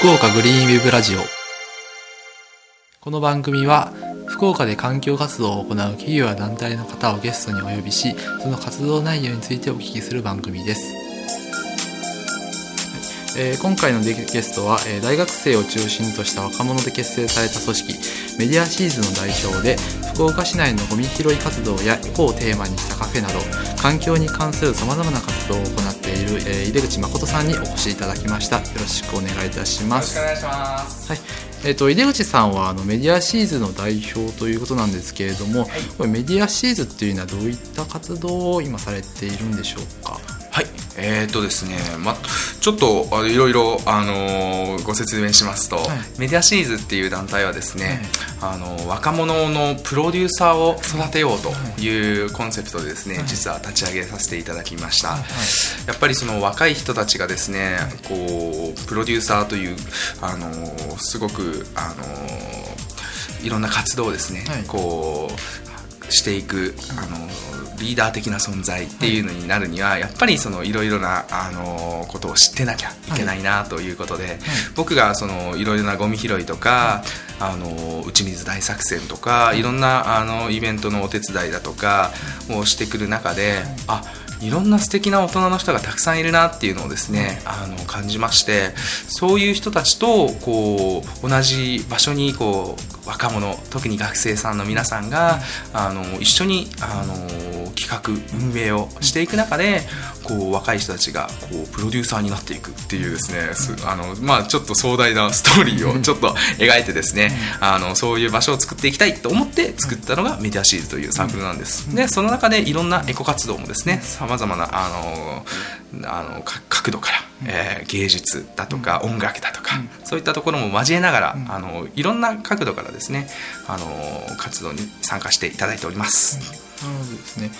福岡グリーンウェブラジオ。この番組は福岡で環境活動を行う企業や団体の方をゲストにお呼びしその活動内容についてお聞きする番組です、えー今回のゲストは、えー大学生を中心とした若者で結成された組織メディアシーズの代表で福岡市内のゴミ拾い活動やエコをテーマにしたカフェなど環境に関するさまざまな活動を行っている、えー井出口誠さんにお越しいただきました。よろしくお願いいたします。願いします。はい。えー、と井出口さんはあのメディアシーズの代表ということなんですけれども、これメディアシーズっていうのはどういった活動を今されているんでしょうか？はい、えーとですね、ま、ちょっといろいろ、あのーご説明しますと、メディアシーズっていう団体はですね、あの若者のプロデューサーを育てようとい。うコンセプトでですね、実は立ち上げさせていただきました、やっぱりその若い人たちがですねこうプロデューサーという、あのーすごく、あのーいろんな活動をですね、はい。こうしていくあのリーダー的な存在っていうのになるには、やっぱりそのいろいろなあのことを知ってなきゃいけないなということで、僕がそのいろいろなゴミ拾いとか、あの打ち水大作戦とかい。ろんなあのイベントのお手伝いだとかをしてくる中で、あいろんな素敵な大人の人がたくさんいるなっていうのをですね、あの感じましてそういう人たちとこう同じ場所にこう若者特に学生さんの皆さんがあの一緒にあの企画運営をしていく中でこう若い人たちがこうプロデューサーになっていくっていうですねすあの、まあ、ちょっと壮大なストーリーをちょっと描いてですねあのそういう場所を作っていきたいと思って作ったのがメディアシーズというサークルなんです。でその中でいろんなエコ活動もですねさまざまなあのあのか角度から、えー芸術だとか音楽だとか、そういったところも交えながら、あのいろんな角度からですねあの活動に参加していただいております。なるほどですね。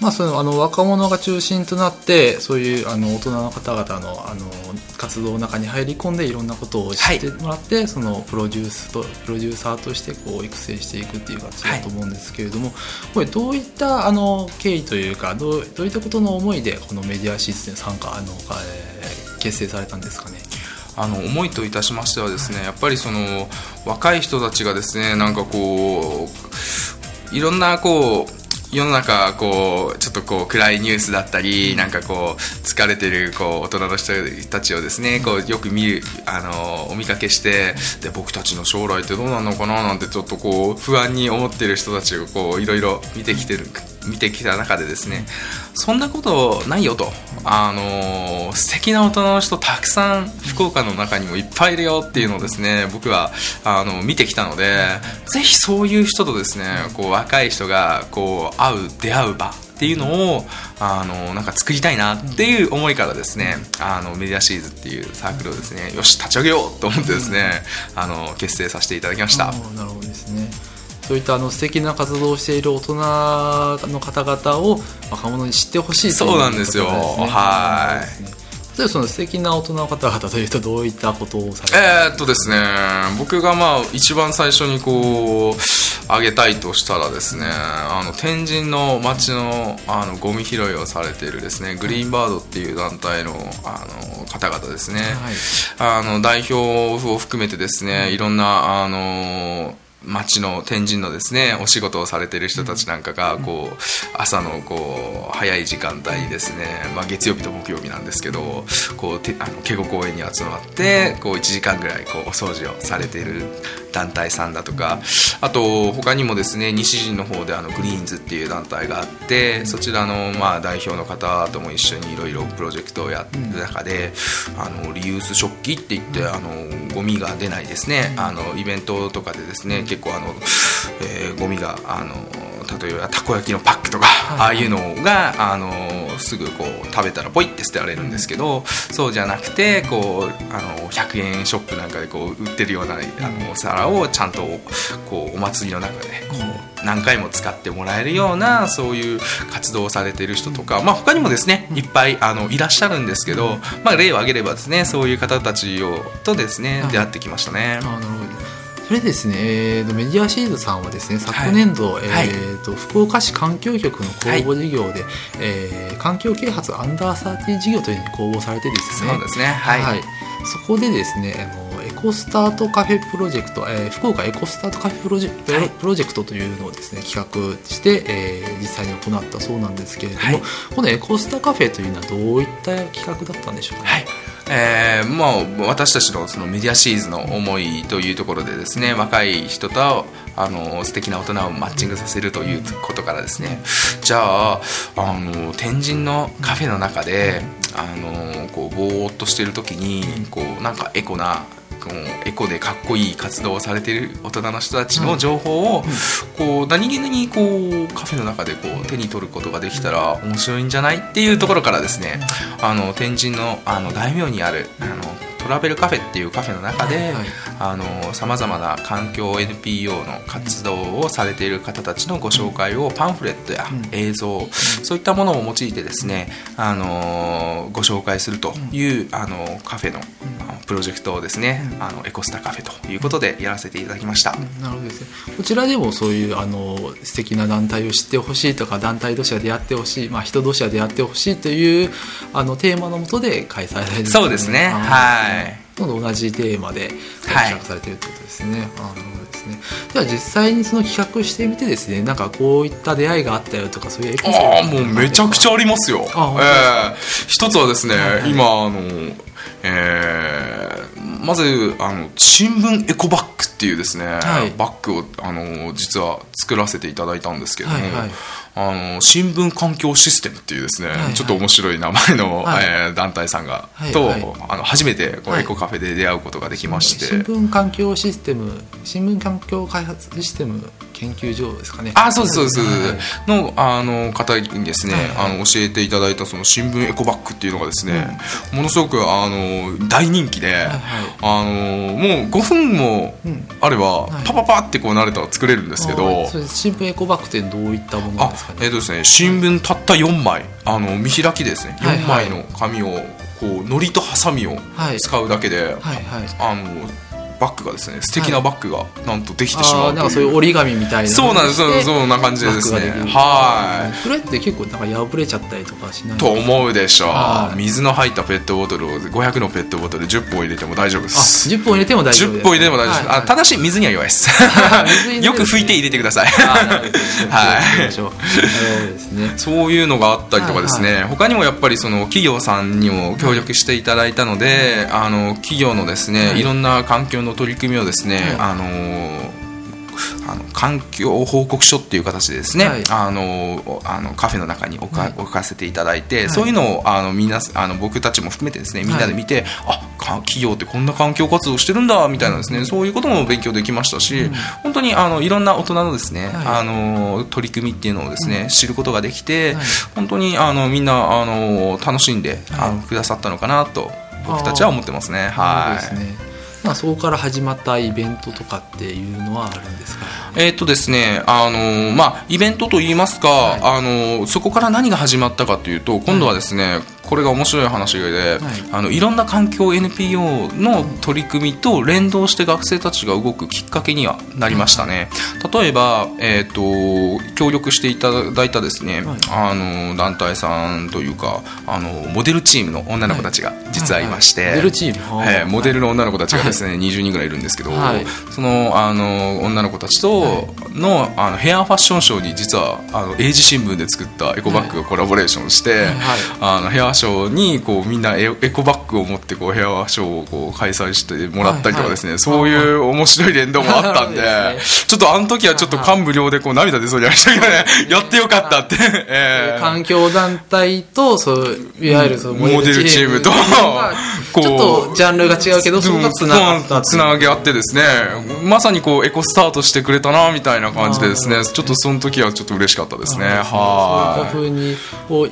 まあ、そのあの若者が中心となってそういうあの大人の方々のあの活動の中に入り込んでいろんなことを知ってもらって、そのプロデュースとプロデューサーとしてこう育成していくっていう形だと思うんですけれども、これどういったあの経緯というかどうどういったことの思いでこのメディアシステム参加あの、えー結成されたんですかね？あの思いといたしましてはですねやっぱりその若い人たちがですねなんかこういろんなこう世の中こうちょっとこう暗いニュースだったりなんかこう疲れてるこう大人の人たちをですねこうよく見るあのお見かけしてで僕たちの将来ってどうなのかななんてちょっとこう不安に思ってる人たちをこういろいろ見てきてる見てきた中でですねそんなことないよとあの素敵な大人の人たくさん福岡の中にもいっぱいいるよっていうのをですね僕はあの見てきたのでぜひそういう人とですねこう若い人がこう会う出会う場っていうのをあのなんか作りたいなっていう思いからですねあのメディアシーズっていうサークルをですねよし立ち上げようと思ってですねあの結成させていただきました。なるほどですねそういったあの素敵な活動をしている大人の方々を若者に知ってほしいといそうなんですよ。はい。い例えばその素敵な大人の方々というとどういったことをされてえーっとですね僕がまあ一番最初にこうあげたいとしたらですねあの天神の町のあのゴミ拾いをされているですねグリーンバードっていう団体のあの方々ですね、あの代表を含めてですねいろんなあの町の天神のですねお仕事をされている人たちなんかがこう朝のこう早い時間帯にですね、まあ、月曜日と木曜日なんですけどこうてあの警護公園に集まってこう1時間ぐらいこうお掃除をされている団体さんだとかあと他にもですね西陣の方であのグリーンズっていう団体があってそちらのまあ代表の方とも一緒にいろいろプロジェクトをやってる中であのリユース食器って言ってあのゴミが出ないですね。あのイベントとかでですね結構あの、えーゴミがあの例えばたこ焼きのパックとか、ああいうのがあのすぐこう食べたらポイって捨てられるんですけどそうじゃなくてこうあの100円ショップなんかでこう売ってるようなあのお皿をちゃんとこうお祭りの中でこう何回も使ってもらえるようなそういう活動をされている人とか、まあ、他にもですねいっぱいあのいらっしゃるんですけど、まあ、例を挙げればですねそういう方たちをとですね出会ってきましたね。あーなるほどそれですね、えーとメディアシーズさんはですね昨年度、えーと福岡市環境局の公募事業で、えー環境啓発アンダーサーティ事業というのに公募されてですね。そうですね。はい、はい、そこでですねあのコスタートカフェプロジェクト、えー、福岡エコスタートカフェプロジェ,、はい。プロジェクトというのをですね企画して、えー実際に行ったそうなんですけれども、はい。このエコスタカフェというのはどういった企画だったんでしょうかね、はいえーまあ、私たちのそのメディアシリーズの思いというところでですね若い人とあの素敵な大人をマッチングさせるということからですね。じゃああの天神のカフェの中であのこうぼーっとしてる時にこうなんかエコなエコでかっこいい活動をされている大人の人たちの情報をこう何気にこうカフェの中でこう手に取ることができたら面白いんじゃないっていうところからですね。あの天神のあの大名にあるあのトラベルカフェっていうカフェの中ではいさまざまな環境 NPO の活動をされている方たちのご紹介をパンフレットやうん。映像そういったものを用いてですねあのご紹介するというあのカフェのプロジェクトをですねあのエコスタカフェということでやらせていただきました。なるほどですね。こちらでもそういうあの素敵な団体を知ってほしいとか団体同士が出会ってほしい、まあ、人同士が出会ってほしいというあのテーマのもとで開催されてそうですね。はい。ほと同じテーマではい。企画されているということですね。あーなるほどですね。では実際にその企画してみてですねなんかこういった出会いがあったよとかそういうエピソードああもうめちゃくちゃありますよ。あええ一つはですね、はい今あの、えーまずあの新聞エコバッグっていうですね、はい。バッグをあの実は作らせていただいたんですけれども、はいはいあの新聞環境システムっていうですね、いはい。ちょっと面白い名前の、はい。えー団体さんが、と、はいはい。あの初めてこうはい。エコカフェで出会うことができまして。新聞環境システム新聞環境開発システム研究所ですかね。あそうですそうです、はい。のあの方にですね、はい。はいあの教えていただいたその新聞エコバッグっていうのがですね、ものすごくあの大人気で、はいあのもう5分もうん。あれば、はい。パパパってこう慣れたら作れるんですけど、あーそれ新聞エコバッグってどういったものなんあですかね？えっ、とですね新聞たった4枚あの見開きですね。はい4枚の紙をこう糊とハサミをはい。使うだけで、はいはい。あのバッグがですね素敵なバッグがなんとできてしまうという,、なんかそういう折り紙みたいなそうなんです。そんな感じでですね。はい。それって結構なんか破れちゃったりとかしないと思うでしょはい。う水の入ったペットボトルを500のペットボトル10本入れても大丈夫であす10本入れても大丈夫です10本入れても大丈夫です、はい。あただし水には弱いです。よく拭いて入れてください。はい。そういうのがあったりとかですね、他にもやっぱりその企業さんにも協力していただいたので、あの企業のですね、はい。い、ろんな環境の取り組みをですね、はい。あのあの環境報告書っていう形でですね、はい。あのあのカフェの中に置か,、はい。置かせていただいて、い。そういうのをあのみんなあの僕たちも含めてですねみんなで見て、あか企業ってこんな環境活動してるんだみたいなですね、そういうことも勉強できましたし、本当にあのいろんな大人のですね、はい。あの取り組みっていうのをですね、知ることができて、はい。本当にあのみんなあの楽しんで、はい。あのくださったのかなと僕たちは思ってますね。はい。ですねまあ、そこから始まったイベントとかっていうのはあるんですか？えーっとですね、あのまあ、イベントといいますか、はい。あのそこから何が始まったかというと今度はですね、これが面白い話で、はい。あのいろんな環境 NPO の取り組みと連動して学生たちが動くきっかけにはなりましたね。例えば、えーっと協力していただいたですね、はい。あの団体さんというかあのモデルチームの女の子たちが実はいまして、はいはい。モデルチーム。えーモデルの女の子たちがですね、20人ぐらいいるんですけど、はい。そのあの女の子たちとの,、あのヘアファッションショーに実はあの英字新聞で作ったエコバッグがコラボレーションして、はい。あのヘアショーにこうみんなエエコバッグを持ってこうヘアショーをこう開催してもらったりとかですね、はいはい。そういう面白い連動もあったんではいちょっとあの時はちょっと感無量でこう涙出そうになりましたけどね。やってよかったって、えー環境団体とそういわゆるそのモデルチーム。と ちょっとジャンルが違うけどそこがつながったつなげ合ってですね。まさにこうエコスタートしてくれたなみたいな感じでですね。ちょっとその時はちょっと嬉しかったですね。そういったはふうに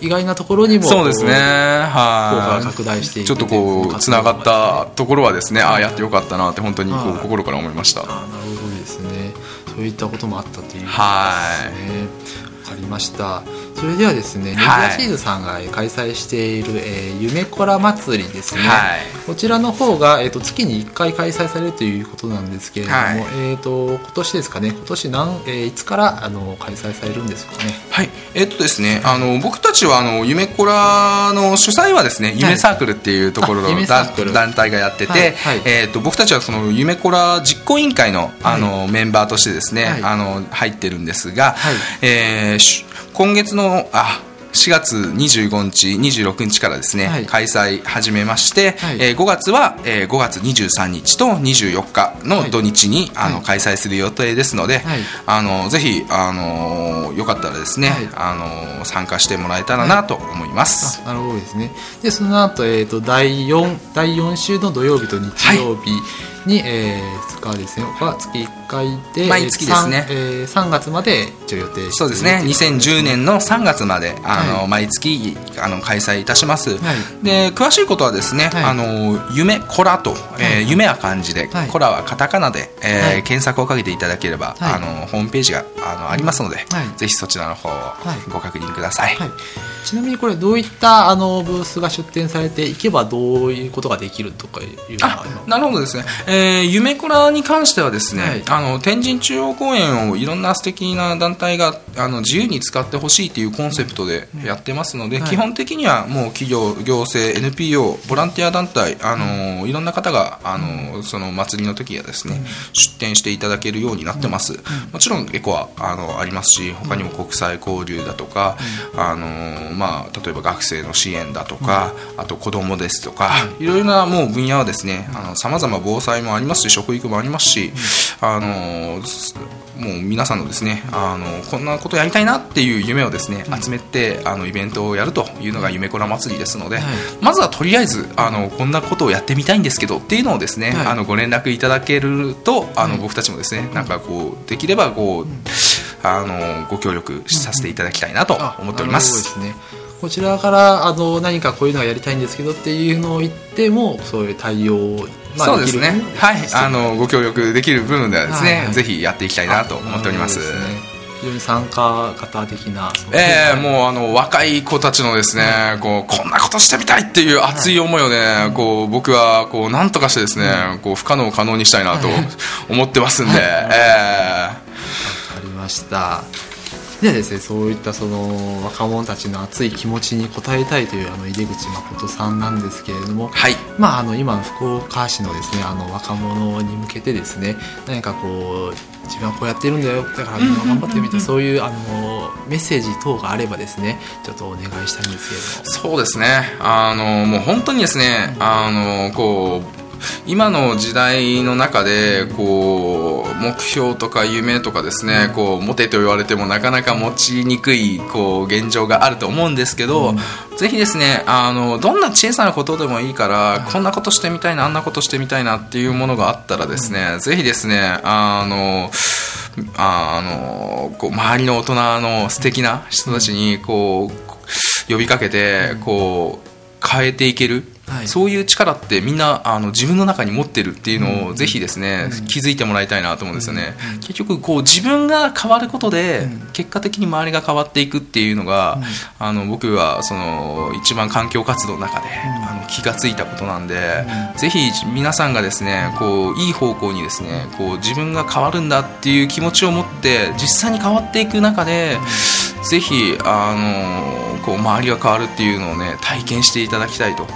意外なところにいもそうですねこう効果はが拡大していくいちょっとこうつながったところはですねああやってよかったなって本当にこはい。う心から思いました。あなるほどですね。そういったこともあったということですね。はい。わかりました。それではですね、はい。メディアシーズさんが開催している、えー、夢コラ祭りですね、はい。こちらの方が、えー、と月に1回開催されるということなんですけれども、はい。えー、と今年ですかね。今年何、えーいつからあの開催されるんですかねははい。えっとですねあの僕たちはあの夢コラの主催はですね夢サークルっていうところの、夢サークル。団体がやってて、はいはい。えっと僕たちはその夢コラ実行委員会のあの、メンバーとしてですね、はい。あの入ってるんですが、はい。えーし今月のあ4月25日、26日からですね、はい。開催始めまして、はい。えー5月は、えー5月23日と24日の土日に、あのはい。開催する予定ですので、はい。あのぜひ、あのよかったらですね、はい。あの参加してもらえたらなと思います。あなるほどですね。でその後、えー、と第 4, 第4週の土曜日と日曜日に、えー使うですねは月1回で毎月ですね。えー 3, 3月まで一応予定そうですね。といこと2010年の3月まであの、はい。毎月あの開催いたします、はい。で詳しいことはですね、はい。あの夢コラと、えーはい。夢は漢字で、はい。コラはカタカナで、えーはい。検索をかけていただければ、はい。あのホームページがあのありますので、はい。ぜひそちらの方をい。ご確認ください、はい、ちなみにこれどういったあのブースが出展されていけばどういうことができるとかいうのはあなるほどですね、えー夢コラに関してはですね、はい。あの天神中央公園をいろんな素敵な団体があの自由に使ってほしいというコンセプトでやってますので、はい。基本的にはもう企業行政 NPO ボランティア団体あの、いろんな方があのその祭りの時はですね、出展していただけるようになってます、もちろんエコはあのありますし他にも国際交流だとか、あのまあ、例えば学生の支援だとか、あと子どもですとか、いろいろなもう分野はですねさまざま防災もありますし食育もありますし、あのすもう皆さんのですねあのこんなことやりたいなっていう夢をですね集めてあのイベントをやるというのが夢コラ祭りですので、はい。まずはとりあえずあのこんなことをやってみたいんですけどっていうのをですね、はい。あのご連絡いただけるとあの、はい。僕たちもですねなんかこうできればこう、あのご協力させていただきたいなと思っております。なるほどですね。こちらからあの何かこういうのがやりたいんですけどっていうのを言ってもそういう対応を、まあそうですね。はい。あのご協力できる部分ではですね、はいはいぜひやっていきたいなと思っております。非常に参加型的な。ええもうあの若い子たちのですね、こうこんなことしてみたいっていう熱い思いをね、こう僕はこうなんとかしてですね、こう不可能を可能にしたいなと思ってますんで、えわかりましたではですねそういったその若者たちの熱い気持ちに応えたいというあの井出口誠さんなんですけれども、はい。まあ、あの今の福岡市のですねあの若者に向けてですね何かこう自分はこうやってるんだよだからみんな頑張ってみてそういうあのメッセージ等があればですねちょっとお願いしたいんですけれども。そうですね。あのもう本当にですねあのこう今の時代の中でこう目標とか夢とかですねこう持てと言われてもなかなか持ちにくいこう現状があると思うんですけど、ぜひですねあのどんな小さなことでもいいから、こんなことしてみたいなあんなことしてみたいなっていうものがあったらですね、ぜひですねあのあのこう周りの大人の素敵な人たちにこう呼びかけてこう変えていける、はい。そういう力ってみんなあの自分の中に持ってるっていうのをぜひですね、気づいてもらいたいなと思うんですよね、結局こう自分が変わることで、うん。結果的に周りが変わっていくっていうのが、あの僕はその一番環境活動の中で、あの気がついたことなんで、ぜひ皆さんがですねこういい方向にですねこう自分が変わるんだっていう気持ちを持って実際に変わっていく中で、ぜひあのこう周りが変わるっていうのをね体験していただきたいと、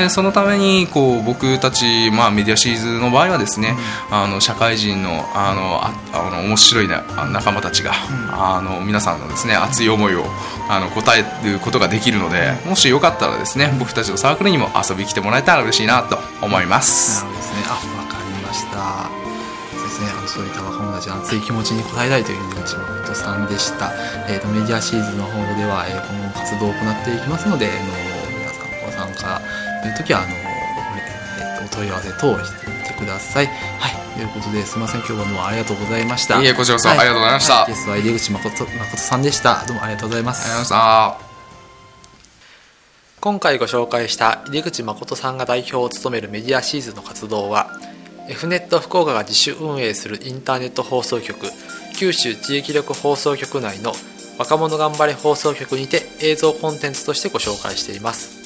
でそのためにこう僕たち、まあ、メディアシリーズの場合はですね、あの社会人のあのああの面白いな仲間たちが、あの皆さんのですね熱い思いをあの答えることができるのでもしよかったらですね僕たちのサークルにも遊びに来てもらえたら嬉しいなと思います。なるほどですね。あわかりました。そうですね。あのそういった若者たちの熱い気持ちに応えたいという内本さんでした、えーとメディアシーズンの方では、えー今後も活動を行っていきますので、あの皆さんご参加という時はあの、えーとお問い合わせ等をしてみてください。はい。ということですみません。今日はどうもありがとうございました。いえこちらこそありがとうございました。はゲストは入口誠誠さんでした。どうもありがとうございます。ありがとうございました。今回ご紹介した入口誠さんが代表を務めるメディアシーズンの活動は F ネット福岡が自主運営するインターネット放送局九州地域力放送局内の若者頑張れ放送局にて映像コンテンツとしてご紹介しています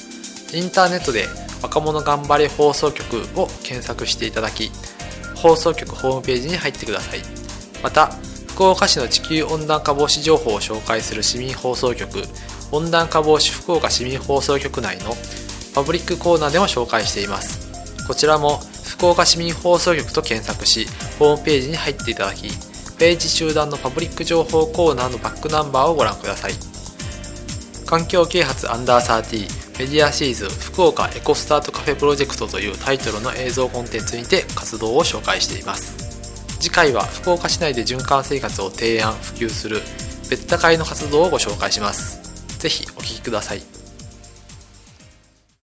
インターネットで若者頑張れ放送局を検索していただき放送局ホームページに入ってください。また福岡市の地球温暖化防止情報を紹介する市民放送局温暖化防止福岡市民放送局内のパブリックコーナーでも紹介しています。こちらも福岡市民放送局と検索しホームページに入っていただきページ中段のパブリック情報コーナーのバックナンバーをご覧ください。環境啓発アンダー30メディアシーズ福岡エコスタートカフェプロジェクトというタイトルの映像コンテンツにて活動を紹介しています。次回は福岡市内で循環生活を提案普及する別多会の活動をご紹介します。是非お聴きください。